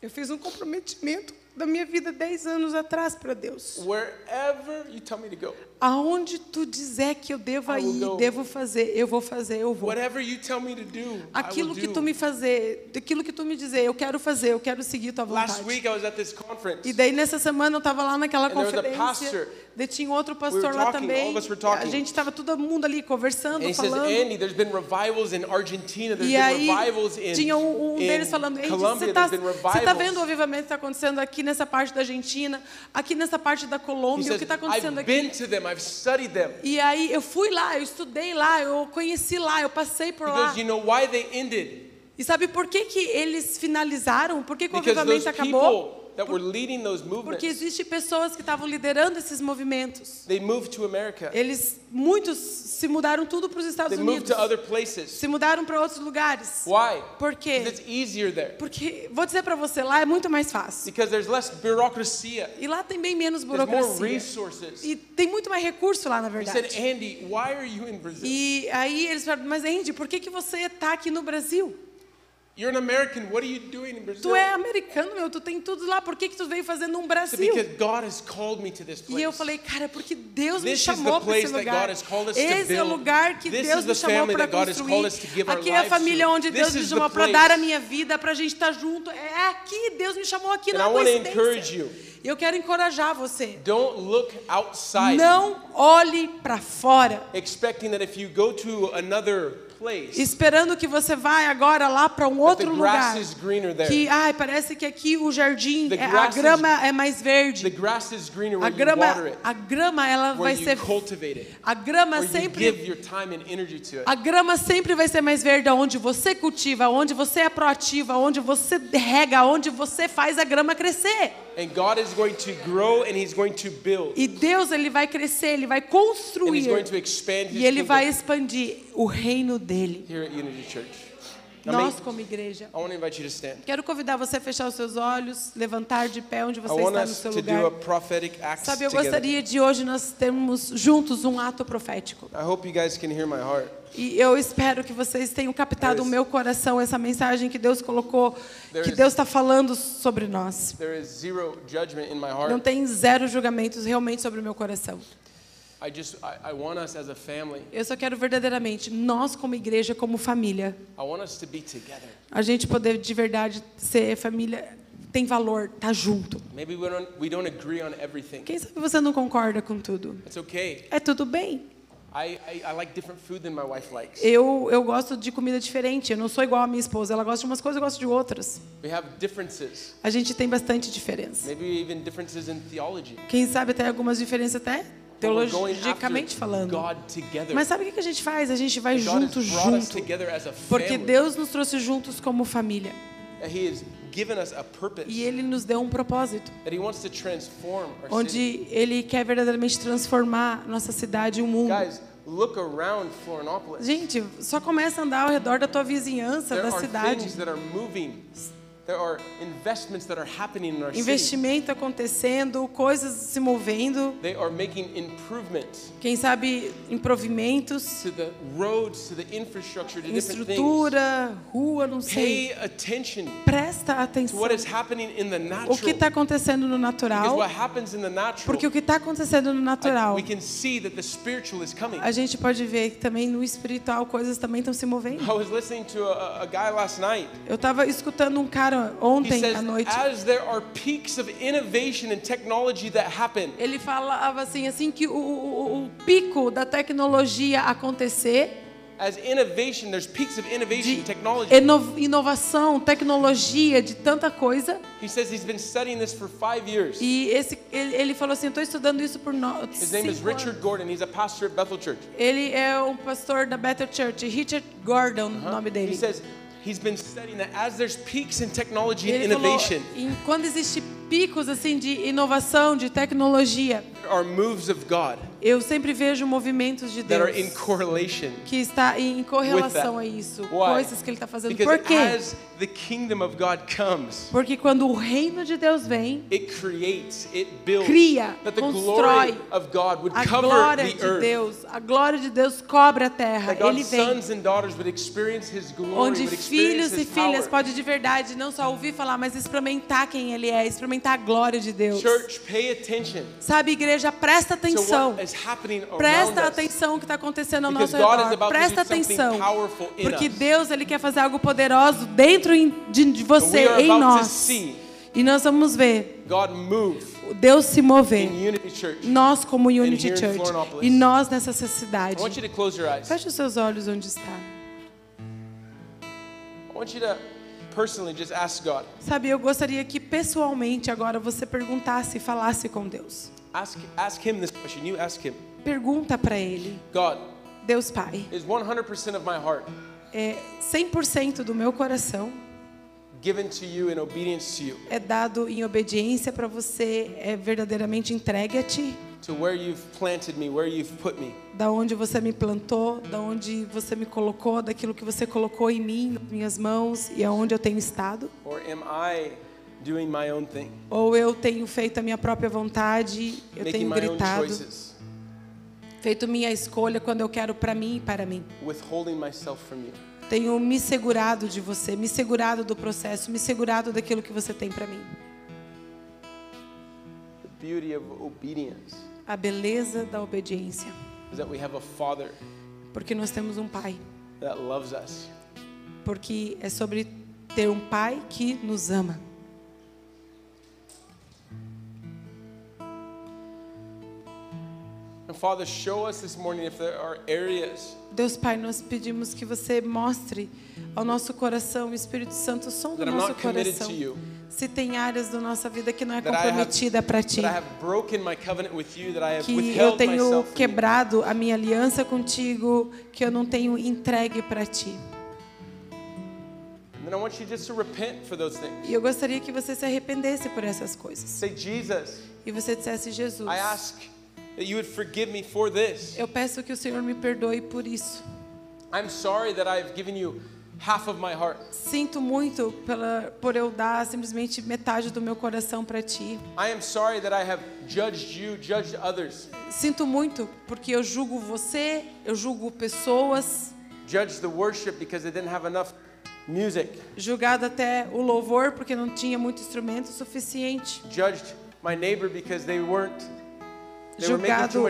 Eu fiz um comprometimento da minha vida 10 anos atrás para Deus. Wherever you tell me to go, Aonde tu dizer que eu devo I ir, go. devo fazer, eu vou fazer, eu vou. whatever you tell me to do, I will Aquilo que do. tu me fazer, aquilo que tu me dizer, eu quero fazer, eu quero seguir tua Last vontade. week I was at this conference. E daí nessa semana eu estava lá naquela And there was a conferência, pastor. Daí tinha outro pastor lá talking, também. A gente estava todo mundo ali conversando, And says, falando. There's E aí tinha um, um deles falando, "Andy, Colombia. você está tá vendo o avivamento que está acontecendo aqui nessa parte da Argentina, aqui nessa parte da Colômbia, o says, que está acontecendo aqui? E aí eu fui lá, eu estudei lá, eu conheci lá, eu passei por He lá. you know why they ended? E sabe por que, que eles finalizaram? Por que, que o Because avivamento acabou? That were leading those Porque movements, existem pessoas que estavam liderando esses movimentos. they moved to America. Eles, muitos se mudaram tudo para os Estados They moved Unidos. to other places. Se mudaram para outros lugares. Why? Por quê? Because it's easier there. Porque, vou dizer para você, lá é muito mais fácil. Because there's less bureaucracy. E lá tem bem menos There's more burocracia. resources. E tem muito mais recurso lá, na He said, verdade. Andy, why are you in Brazil? E aí eles falaram, mas Andy, por que, que você está aqui no Brasil? You're an American. What are you doing in Brazil? Tu é americano, meu, tu tem tudo lá, por que, que tu veio He said, Brasil? because God has called me to this place. E eu falei, cara, porque Deus me This is chamou para esse lugar. Esse é o lugar que This Deus me chamou para construir. Aqui é a família onde This Deus me chamou para dar a minha vida, para a gente estar junto. É aqui, Deus me chamou aqui, And não é coincidência. E eu quero encorajar você. Don't look outside Não olhe para fora, expecting that if you go to another esperando que você vai agora lá para um outro lugar. Que, ai, parece que aqui o jardim, é- a is- grama é mais verde. A grama, a grama ela vai ser a grama sempre. A grama sempre vai ser mais verde onde você cultiva, onde você é proativa, onde você rega, onde você faz a grama crescer. And God is going to grow and He's going to build. E Deus ele vai crescer, ele vai And He's construir going to expand His e ele vai expandir o reino dele. here at Unity Church. Nós como igreja. I want to invite you to stand. Quero convidar você a fechar os seus olhos, levantar de pé onde I você want está no us seu to do a lugar. prophetic act Sabe, eu together. gostaria de hoje nós termos juntos um ato profético. I hope you guys can hear my heart. E eu espero que vocês tenham captado o meu coração, essa mensagem que Deus colocou, There que is- Deus está falando sobre nós. There is zero judgment in my Não tem zero julgamentos realmente sobre o meu coração. I just I, I want us as a family. Eu só quero verdadeiramente, nós como igreja, como família, I want us to be together. a gente poder de verdade ser família, tem valor, tá junto. Maybe we don't we don't agree on everything. Quem sabe você não concorda com tudo? It's okay. É tudo bem. Eu, eu gosto de comida diferente, eu não sou igual a minha esposa, ela gosta de umas coisas, eu gosto de outras. We have differences. A gente tem bastante diferença. Maybe even differences in theology. Quem sabe até algumas diferenças até teologicamente falando. Mas sabe o que a gente faz? A gente vai junto, junto. Porque. Deus nos trouxe juntos como família. That He has given us a purpose. E Ele nos deu um propósito. That He wants to transform our city. Onde Ele quer verdadeiramente transformar nossa cidade e o mundo. Guys, look around Florianopolis. Gente, só começa a andar ao redor da tua vizinhança, There da cidade. Things that are moving. There are investments that are happening in our city. Investimento acontecendo, coisas se movendo. They are making improvements Quem sabe, improvimentos, to the roads, to the infrastructure, to different things. estrutura, rua, não sei. Pay attention Presta to atenção. what is happening in the O que natural. está acontecendo no Because natural? what happens in the natural, Porque o que está acontecendo no I- natural, we can see that the spiritual is coming. a gente pode ver que também no espiritual coisas também estão se movendo. I was listening to a, a guy last night. Eu estava escutando um cara He ontem says, à noite. as there are peaks of innovation and technology that happen, Ele falava assim, assim que o, o- o pico da tecnologia acontecer, as innovation, there's peaks of innovation technology. ino- inovação, tecnologia, de tanta coisa. He says he's been studying this for five years. E esse, ele, ele falou assim, estou estudando isso por nós. His name is Richard Gordon. He's a pastor at Bethel Church. Ele é um pastor da Bethel Church, Richard Gordon, o nome He dele. says he's been studying that as there's peaks in technology and falou, innovation, em, quando existe picos assim de inovação, de tecnologia, are moves of God Eu sempre vejo movimentos de that are in Deus correlation. que está em correlação a isso, coisas que ele está fazendo. Because Por quê? as the kingdom of God comes, Porque quando o reino de Deus vem, it creates, it builds, Cria, that the constrói. glory of God would a cover glória the de earth. Deus, a glória de Deus cobre a terra. Ele vem. Onde filhos e filhas podem de verdade não só ouvir falar, mas experimentar quem Ele é, experimentar a glória de Deus. Church, Sabe, igreja, presta atenção. Presta atenção ao que está acontecendo ao nosso redor. Presta atenção. Porque us. Deus ele quer fazer algo poderoso dentro de, você, em nós. E nós vamos ver Deus se mover. Nós como Unity Church. E nós nessa cidade. Feche os seus olhos onde está. I want you to personally just ask God. Sabe, eu gostaria que pessoalmente agora você perguntasse e falasse com Deus. Ask, ask Him this question. You ask Him. Pergunta para Ele. God, Deus Pai, is 100% of my heart é 100% do meu coração given to you in obedience to you, é dado em obediência para você, é verdadeiramente entregue a Ti. To where you've planted me, where you've put me? Da onde você me plantou, da onde você me colocou, daquilo que você colocou em mim, nas minhas mãos e aonde eu tenho estado? Or am I doing my own thing, Ou eu tenho feito a minha própria vontade, eu tenho gritado, feito minha escolha quando eu quero para mim e para mim? withholding myself from you? Tenho me segurado de você, me segurado do processo, me segurado daquilo que você tem para mim. The beauty of obedience A beleza da obediência, is that we have a Father porque nós temos um pai, that loves us. porque é sobre ter um pai que nos ama. Father, show us this morning if there are areas Deus Pai, nós pedimos que você mostre ao nosso coração, o Espírito Santo, o som do nosso coração. Se tem áreas da nossa vida que não é comprometida para ti, que eu tenho quebrado a minha aliança contigo, que eu não tenho entregue para ti. E eu gostaria que você se arrependesse por essas coisas. E você dissesse, Jesus, eu peço que o Senhor me perdoe por isso. I'm sorry that I've given you half of my heart. Sinto muito pela, por eu dar simplesmente metade do meu coração para ti. I am sorry that I have judged you, judged others, Sinto muito porque eu julgo você, eu julgo pessoas, judged the worship because they didn't have enough music, julgado até o louvor porque não tinha muito instrumento suficiente, judged my neighbor because they weren't, julgado,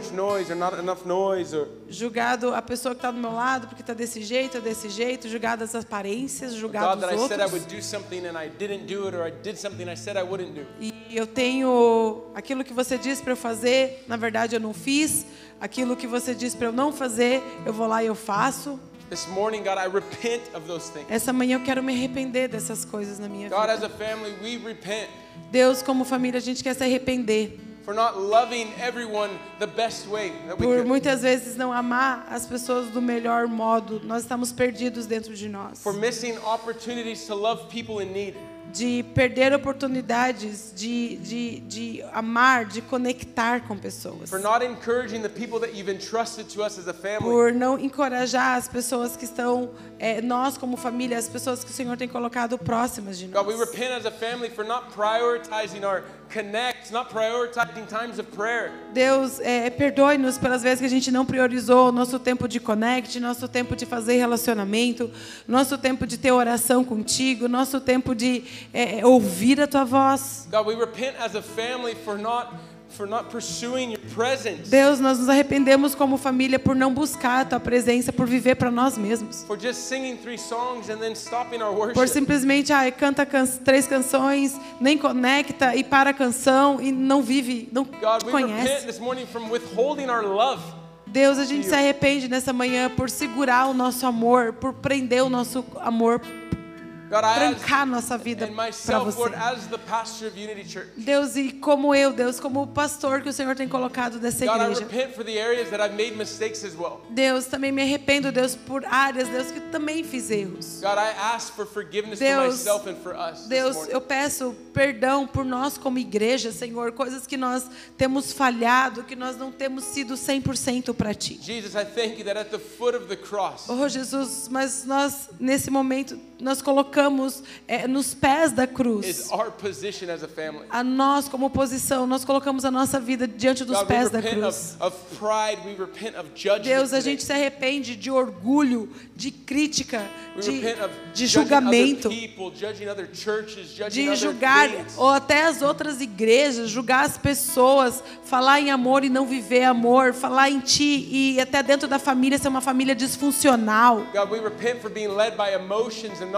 noise or julgado a pessoa que está do meu lado porque está desse jeito ou desse jeito, julgado as aparências, julgado os outros. do something and I didn't do it, or I did something I said I wouldn't do. E eu tenho aquilo que você disse para eu fazer, na verdade eu não fiz. Aquilo que você disse para eu não fazer, eu vou lá e eu faço. This morning, God, I repent of those things. Essa manhã eu quero me arrepender dessas coisas na minha God, vida. as a family, we repent Deus, como família, a gente quer se arrepender for not loving everyone the best way that we por muitas vezes não amar as pessoas do melhor modo. Nós estamos perdidos dentro de nós. for missing opportunities to love people in need. De perder oportunidades de, de, de amar, de conectar com pessoas. for not encouraging the people that you've entrusted to us as a family. Por não encorajar as pessoas que estão, é, nós como família, as pessoas que o Senhor tem colocado próximas de God, we nós. repent as a family for not prioritizing our connects, not prioritizing times of prayer. Deus, é, perdoe-nos pelas vezes que a gente não priorizou o nosso tempo de connect, nosso tempo de fazer relacionamento, nosso tempo de ter oração contigo, nosso tempo de é, é, ouvir a tua voz. God, we repent as a family for not for not pursuing your presence, Deus, nós nos arrependemos como família por não buscar a tua presença, por viver para nós mesmos. for just singing three songs and then stopping our Por worship. simplesmente, ai, canta can três canções, nem conecta e para a canção e não vive, não God, conhece. this morning from withholding our love. Deus, a gente se arrepende nessa manhã por segurar o nosso amor, por prender o nosso amor trancar nossa vida para você. Deus, e como eu, Deus, como o pastor que o Senhor tem colocado dessa igreja. Deus, também me arrependo, Deus, por áreas, Deus, que também fiz erros. Deus, Deus, eu peço perdão por nós como igreja, Senhor, coisas que nós temos falhado, que nós não temos sido 100% para Ti. Jesus, I thank you that at the foot of the cross, Oh Jesus, mas nós nesse momento nós colocamos eh, nos pés da cruz. our position as a nós como posição, nós colocamos a nossa vida diante dos God, we pés da repent cruz. of, of pride. Deus, a gente se arrepende de orgulho, de crítica, de, de julgamento, people, churches, de julgar ou até as outras igrejas, julgar as pessoas, falar em amor e não viver amor, falar em ti e até dentro da família ser uma família disfuncional. God, we repent for being led by emotions and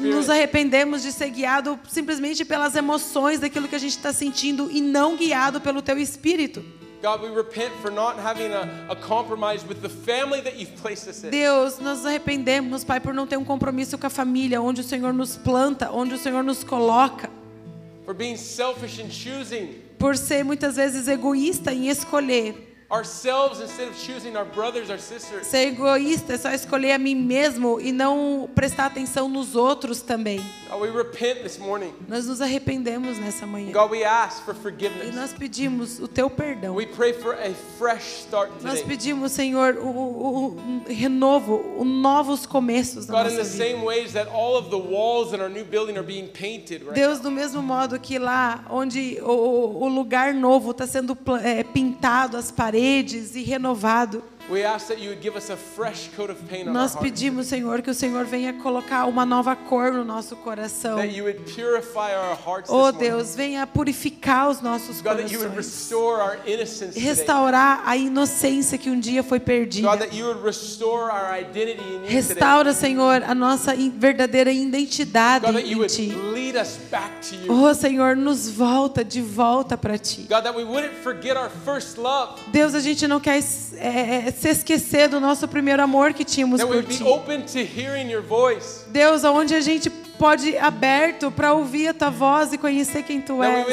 Nos arrependemos de ser guiado simplesmente pelas emoções daquilo que a gente está sentindo e não guiado pelo teu espírito. God, we repent for not having a, a compromise with the family that you've placed us in. Deus, nós nos arrependemos, Pai, por não ter um compromisso com a família, onde o Senhor nos planta, onde o Senhor nos coloca, For being selfish and choosing por ser muitas vezes egoísta em escolher. Ourselves instead of choosing our brothers, our sisters. Ser egoísta é só escolher a mim mesmo e não prestar atenção nos outros também. God, we repent this morning. Nós nos arrependemos nessa manhã. God, we ask for E forgiveness. nós pedimos o teu perdão. We pray for a fresh start Nós today. pedimos, Senhor, o, o- o renovo, o novos começos na God, in nossa the vida. same ways that all of the walls in our new building are being painted right Deus, do mesmo modo que lá onde o, o lugar novo está sendo é, pintado, as paredes e renovado, We ask that you would give us a fresh coat of paint on our nós pedimos, Senhor, que o Senhor venha colocar uma nova cor no nosso coração. That you would purify our hearts Oh. Deus, venha purificar os nossos God, that you would corações. restore our innocence today. Restaurar a inocência que um dia foi God, perdida. that you would restore our identity in you today. Restaura, Senhor, a nossa verdadeira identidade God, that you em would Ti. lead us back to you. Oh, Senhor, nos volta de volta para Ti. God, that we wouldn't forget our first love. Deus, a gente não quer é, é, se esquecer do nosso primeiro amor que tínhamos por Ti. Deus, aonde a gente pode aberto para ouvir a Tua voz e conhecer quem Tu és.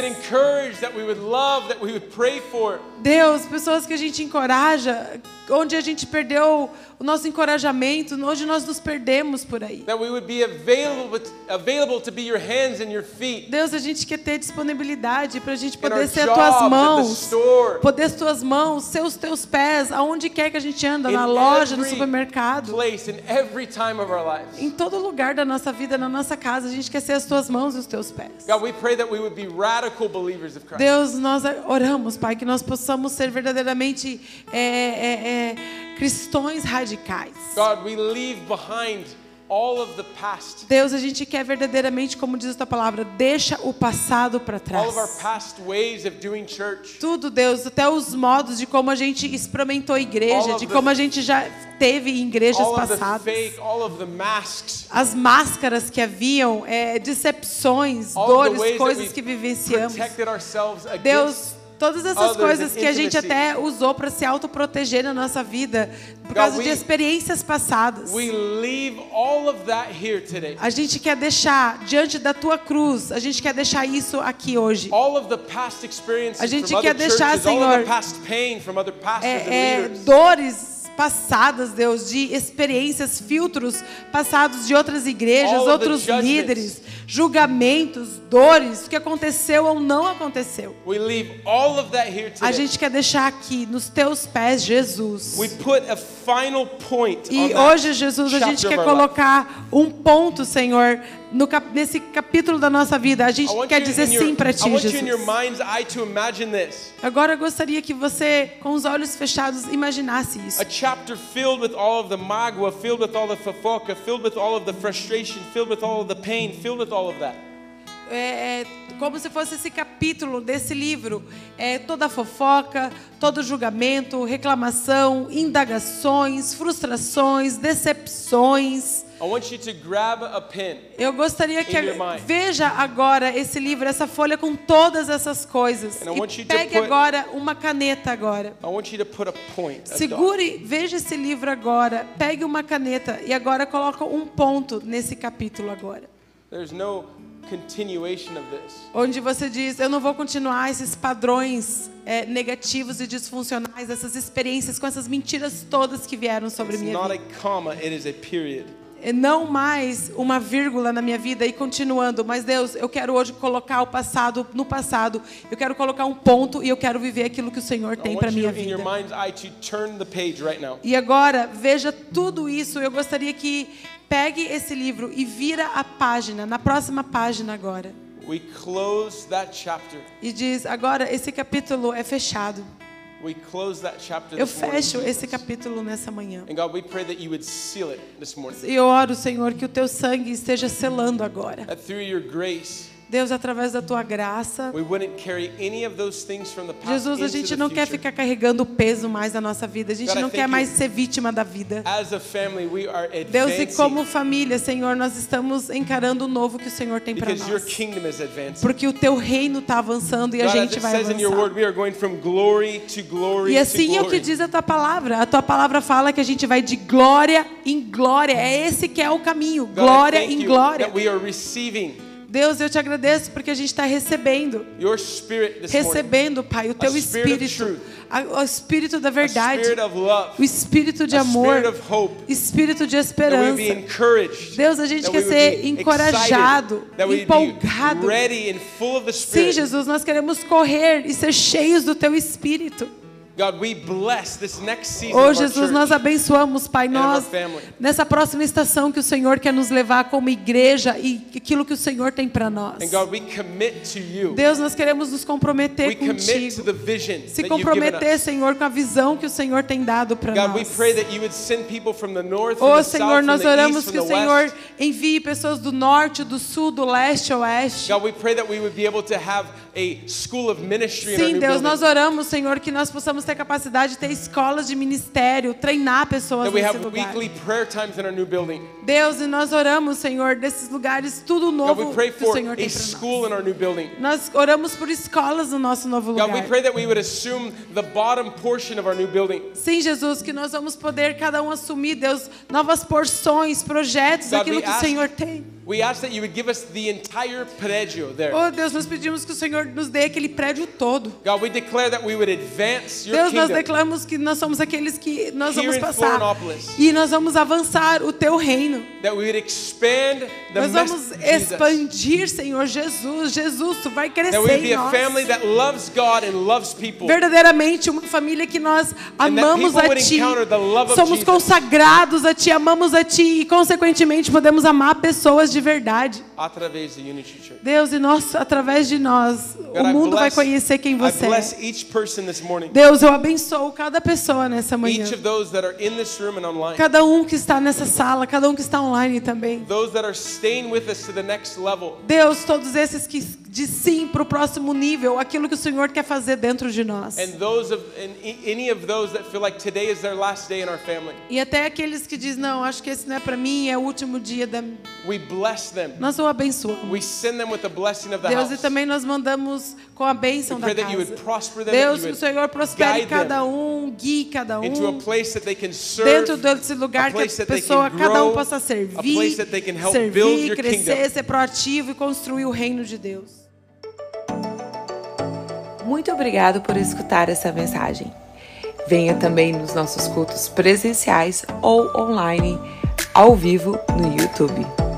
Deus, pessoas que a gente encoraja, onde a gente perdeu o nosso encorajamento, onde nós nos perdemos por aí. Deus, a gente quer ter disponibilidade para a gente poder ser jobs, tuas mãos, poder as tuas mãos, ser os teus pés, aonde quer que a gente anda, na loja, no supermercado, place, em todo lugar da nossa vida, na nossa casa, a gente quer ser as tuas mãos e os teus pés. God, we pray that we would be radical believers of Christ. Deus, nós oramos, Pai, que nós possamos ser verdadeiramente é, é, é, cristãos radicais. God, we leave behind all of the past, Deus, a gente quer verdadeiramente, como diz a tua palavra, deixa o passado para all of our trás. past ways of doing church. Tudo, Deus, até os modos de como a gente experimentou a All igreja, of de the- como a gente já teve em igrejas all passadas. fake, all of the masks, As máscaras que haviam, é, decepções, all dores, coisas que vivenciamos. Deus, todas essas coisas que a gente até usou para se autoproteger na nossa vida, por causa de experiências passadas. We leave all of that here today. A gente quer deixar diante da tua cruz, a gente quer deixar isso aqui hoje. All of the past experiences A gente quer deixar, Senhor, É, é, dores passadas, Deus, de experiências, filtros passados de outras igrejas, All outros líderes, julgamentos, dores, o que aconteceu ou não aconteceu. We leave all of that here A gente quer deixar aqui nos teus pés, Jesus. We put a final point on E hoje, Jesus, a gente quer colocar um ponto, Senhor, no cap- nesse capítulo da nossa vida. A gente quer dizer your- sim para ti, Jesus. Agora eu gostaria que você, com os olhos fechados, imaginasse isso. A chapter filled with all of the mágoa, filled with all the fofoca, filled with all of the frustration, filled with all of the pain, filled with all of that. é, é como se fosse esse capítulo desse livro. É, toda fofoca, todo julgamento, reclamação, indagações, frustrações, decepções. I want you to grab a pen. Eu gostaria que veja agora esse livro, essa folha com todas essas coisas. And I want E pegue put- agora uma caneta agora. I want you to put a point. Segure, veja esse livro agora, pegue uma caneta e agora coloca um ponto nesse capítulo agora. There's no continuation of this. Onde você diz, eu não vou continuar esses padrões é, negativos e disfuncionais, essas experiências com essas mentiras todas que vieram sobre It's minha not vida. a comma, it is a period. É Não mais uma vírgula na minha vida e continuando, mas Deus, eu quero hoje colocar o passado no passado. Eu quero colocar um ponto e eu quero viver aquilo que o Senhor tem para minha vida. right. E agora, veja tudo isso. Eu gostaria que pegue esse livro e vira a página, na próxima página agora. We close that chapter. E diz: agora esse capítulo é fechado. We close that chapter Eu fecho esse capítulo nessa manhã. And God, we pray that you would seal it this morning. E eu oro, Senhor, que o teu sangue esteja selando agora. Deus, através da tua graça. Jesus, a gente não quer ficar carregando o peso mais da nossa vida. A gente não quer mais ser vítima da vida. Deus, e como família, Senhor, nós estamos encarando o novo que o Senhor tem para nós. Porque o teu reino está avançando e a gente vai avançar. E assim é o que diz a tua palavra. A tua palavra fala que a gente vai de glória em glória. É esse que é o caminho. Glória em glória. Deus, eu te agradeço porque a gente está recebendo. Recebendo, Pai, o teu espírito. O espírito da verdade. O espírito de amor. Espírito de esperança. Deus, a gente quer ser encorajado, empolgado. Sim. Jesus, nós queremos correr e ser cheios do teu espírito. God, we bless this next season Oh, Jesus, nós abençoamos, Pai, nós nessa próxima estação que o Senhor quer nos levar como igreja e aquilo que o Senhor tem para nós. And God, we commit to you. Deus, nós queremos nos We comprometer commit to contigo. the vision Se comprometer. Senhor, com a visão que o Senhor tem dado para God, we nós. pray that you would send people from the north, Oh, Senhor, nós oramos que o Senhor envie pessoas do norte, do sul, do leste, oeste. God, we pray that we would be able to have a school of ministry in our Sim, Deus, nós oramos, Senhor, que nós possamos ter capacidade de ter escolas de ministério, treinar pessoas nesse lugar. Deus, e nós oramos, Senhor, desses lugares, tudo novo que o Senhor tem a para nós. Nós oramos por escolas no nosso novo lugar. Sim, Jesus, que nós vamos poder cada um assumir, Deus, novas porções, projetos, God, aquilo que o Senhor tem. We ask that you would give us the entire prédio there. Oh, Deus, nós pedimos que o Senhor nos dê aquele prédio todo. God, we declare that we would advance Deus, nós declaramos que nós somos aqueles que nós vamos passar e nós vamos avançar o teu reino. Nós vamos expandir, Senhor Jesus. Jesus, tu vai crescer em nós. Verdadeiramente uma família que nós amamos a Ti. Somos consagrados a Ti, amamos a Ti e, consequentemente, podemos amar pessoas de verdade. Deus, e nós, através de nós, o mundo vai conhecer quem você é. Deus, eu abençoo cada pessoa nessa manhã. Each of those that are in this room and online. Cada um que está nessa sala, cada um que está online também. Those that are staying with us to the next level. Deus, todos esses que de sim para o próximo nível, aquilo que o Senhor quer fazer dentro de nós. E-. E até aqueles que dizem, não, acho que esse não é para mim, é o último dia da... We bless them. Nós o abençoamos. We send them with the blessing of the Deus, e house. também nós mandamos com a bênção We da pray that you casa. would prosper them, Deus, que o Senhor prospere cada um, guie cada into a um. place that they can serve, Dentro desse lugar que a pessoa, can cada um grow, possa servir, servir, crescer, ser proativo e construir o reino de Deus. Muito obrigado por escutar essa mensagem. Venha também nos nossos cultos presenciais ou online, ao vivo no YouTube.